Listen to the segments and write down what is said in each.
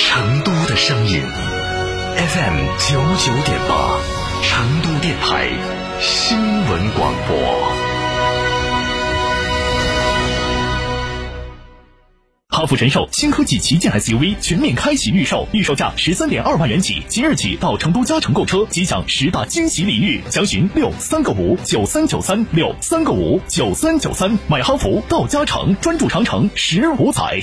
成都的声音，FM 九九点八，成都电台新闻广播。哈弗神兽新科技旗舰 SUV 全面开启预售，预售价十三点二万元起，即日起到成都嘉诚购车，即享十大惊喜礼遇，详询六三个五九三九三六三个五九三九三，买哈弗到嘉诚，专注长城十五载。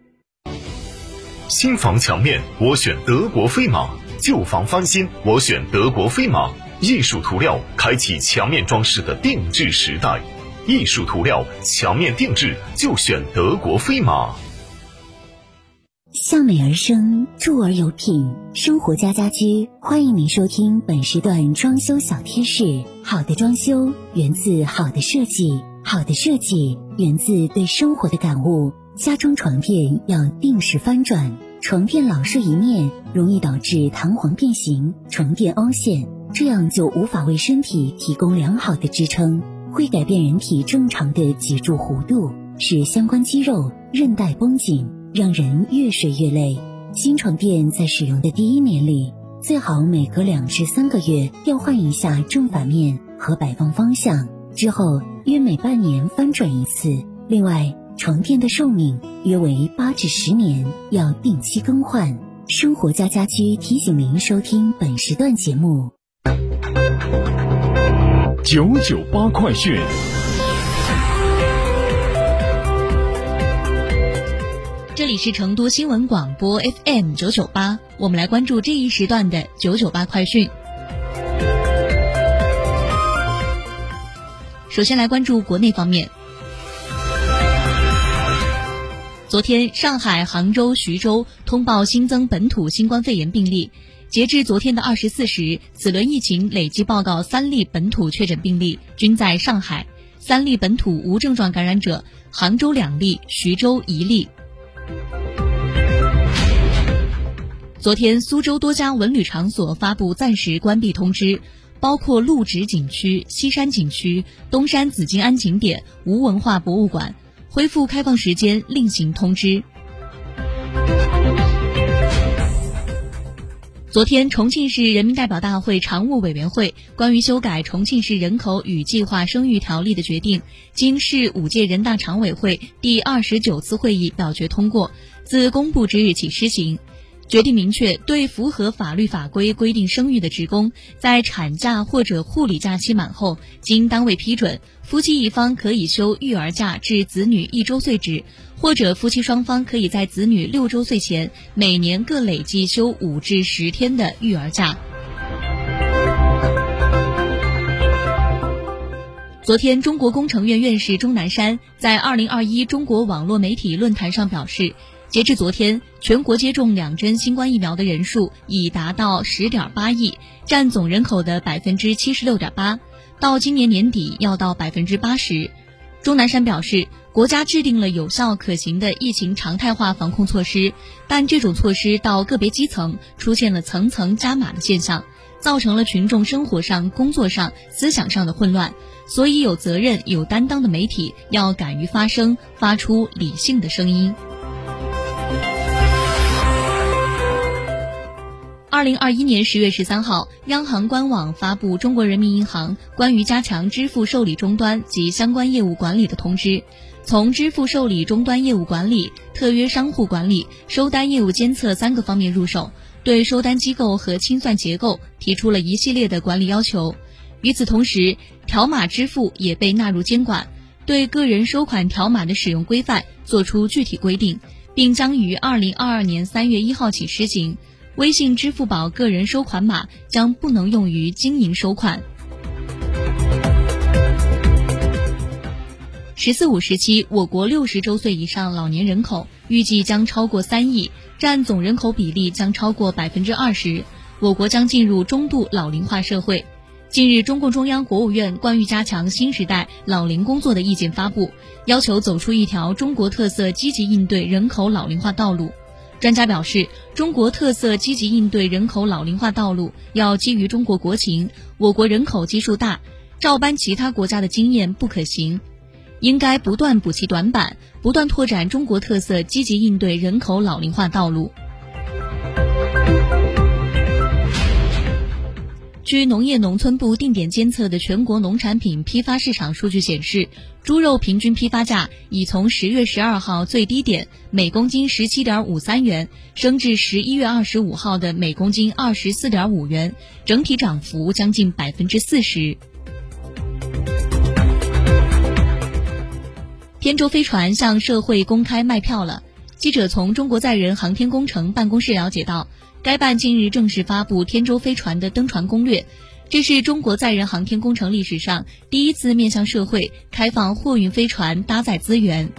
新房墙面，我选德国飞马；旧房翻新，我选德国飞马。艺术涂料开启墙面装饰的定制时代，艺术涂料墙面定制就选德国飞马。向美而生，住而有品，生活家家居欢迎您收听本时段装修小贴士。好的装修源自好的设计，好的设计源自对生活的感悟。家中床垫要定时翻转，床垫老睡一面容易导致弹簧变形、床垫凹陷，这样就无法为身体提供良好的支撑，会改变人体正常的脊柱弧度，使相关肌肉、韧带绷紧，让人越睡越累。新床垫在使用的第一年里，最好每隔两至三个月调换一下正反面和摆放方向，之后约每半年翻转一次。另外，床垫的寿命约为八至十年，要定期更换。生活家家居提醒您收听本时段节目。九九八快讯。这里是成都新闻广播 FM 九九八，我们来关注这一时段的九九八快讯。首先来关注国内方面。昨天，上海、杭州、徐州通报新增本土新冠肺炎病例。截至昨天的二十四时，此轮疫情累计报告三例本土确诊病例，均在上海；三例本土无症状感染者，杭州两例，徐州一例。昨天，苏州多家文旅场所发布暂时关闭通知，包括陆直景区、西山景区、东山紫金庵景点、吴文化博物馆。恢复开放时间另行通知。昨天，重庆市人民代表大会常务委员会关于修改《重庆市人口与计划生育条例》的决定，经市五届人大常委会第二十九次会议表决通过，自公布之日起施行。决定明确，对符合法律法规规定生育的职工，在产假或者护理假期满后，经单位批准，夫妻一方可以休育儿假至子女一周岁止，或者夫妻双方可以在子女六周岁前，每年各累计休五至十天的育儿假。昨天，中国工程院院士钟南山在二零二一中国网络媒体论坛上表示。截至昨天，全国接种两针新冠疫苗的人数已达到十点八亿，占总人口的百分之七十六点八。到今年年底要到百分之八十。钟南山表示，国家制定了有效可行的疫情常态化防控措施，但这种措施到个别基层出现了层层加码的现象，造成了群众生活上、工作上、思想上的混乱。所以，有责任、有担当的媒体要敢于发声，发出理性的声音。二零二一年十月十三号，央行官网发布《中国人民银行关于加强支付受理终端及相关业务管理的通知》。从支付受理终端业务管理、特约商户管理、收单业务监测三个方面入手，对收单机构和清算结构提出了一系列的管理要求。与此同时，条码支付也被纳入监管，对个人收款条码的使用规范作出具体规定，并将于二零二二年三月一号起施行。微信、支付宝个人收款码将不能用于经营收款。“十四五”时期，我国六十周岁以上老年人口预计将超过三亿，占总人口比例将超过百分之二十，我国将进入中度老龄化社会。近日，中共中央、国务院关于加强新时代老龄工作的意见发布，要求走出一条中国特色积极应对人口老龄化道路。专家表示，中国特色积极应对人口老龄化道路要基于中国国情，我国人口基数大，照搬其他国家的经验不可行，应该不断补齐短板，不断拓展中国特色积极应对人口老龄化道路。据农业农村部定点监测的全国农产品批发市场数据显示，猪肉平均批发价已从十月十二号最低点每公斤十七点五三元升至十一月二十五号的每公斤二十四点五元，整体涨幅将近百分之四十。天舟飞船向社会公开卖票了。记者从中国载人航天工程办公室了解到。该办近日正式发布天舟飞船的登船攻略，这是中国载人航天工程历史上第一次面向社会开放货运飞船搭载资源。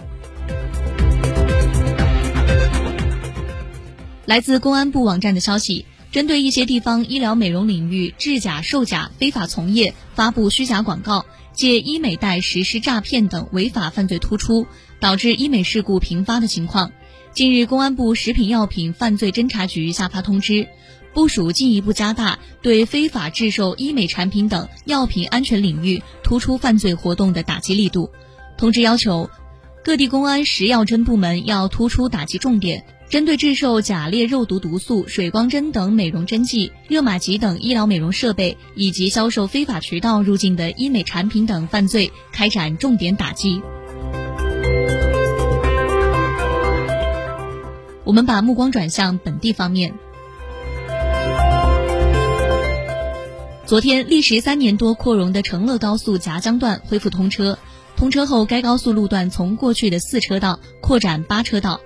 来自公安部网站的消息，针对一些地方医疗美容领域制假售假、非法从业、发布虚假广告、借医美贷实施诈骗等违法犯罪突出，导致医美事故频发的情况。近日，公安部食品药品犯罪侦查局下发通知，部署进一步加大对非法制售医美产品等药品安全领域突出犯罪活动的打击力度。通知要求，各地公安食药侦部门要突出打击重点，针对制售假劣肉毒毒素、水光针等美容针剂、热玛吉等医疗美容设备，以及销售非法渠道入境的医美产品等犯罪开展重点打击。我们把目光转向本地方面。昨天，历时三年多扩容的成乐高速夹江段恢复通车。通车后，该高速路段从过去的四车道扩展八车道。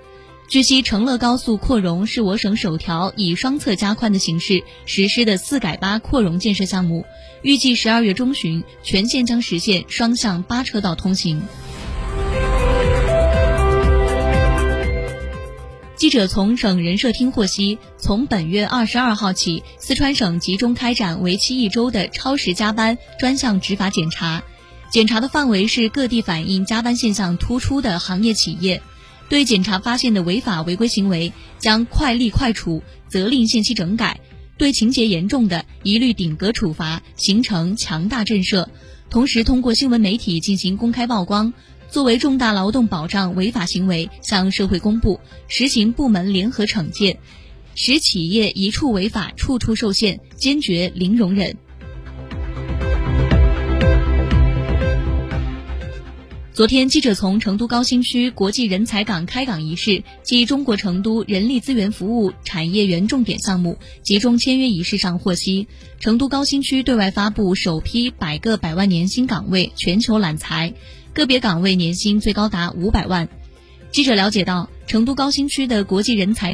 据悉，成乐高速扩容是我省首条以双侧加宽的形式实施的四改八扩容建设项目，预计十二月中旬全线将实现双向八车道通行。记者从省人社厅获悉，从本月二十二号起，四川省集中开展为期一周的超时加班专项执法检查，检查的范围是各地反映加班现象突出的行业企业，对检查发现的违法违规行为，将快立快处，责令限期整改；对情节严重的，一律顶格处罚，形成强大震慑。同时，通过新闻媒体进行公开曝光。作为重大劳动保障违法行为向社会公布，实行部门联合惩戒，使企业一处违法处处受限，坚决零容忍。昨天，记者从成都高新区国际人才港开港仪式暨中国成都人力资源服务产业园重点项目集中签约仪式上获悉，成都高新区对外发布首批百个百万年薪岗位全球揽才。个别岗位年薪最高达五百万。记者了解到，成都高新区的国际人才。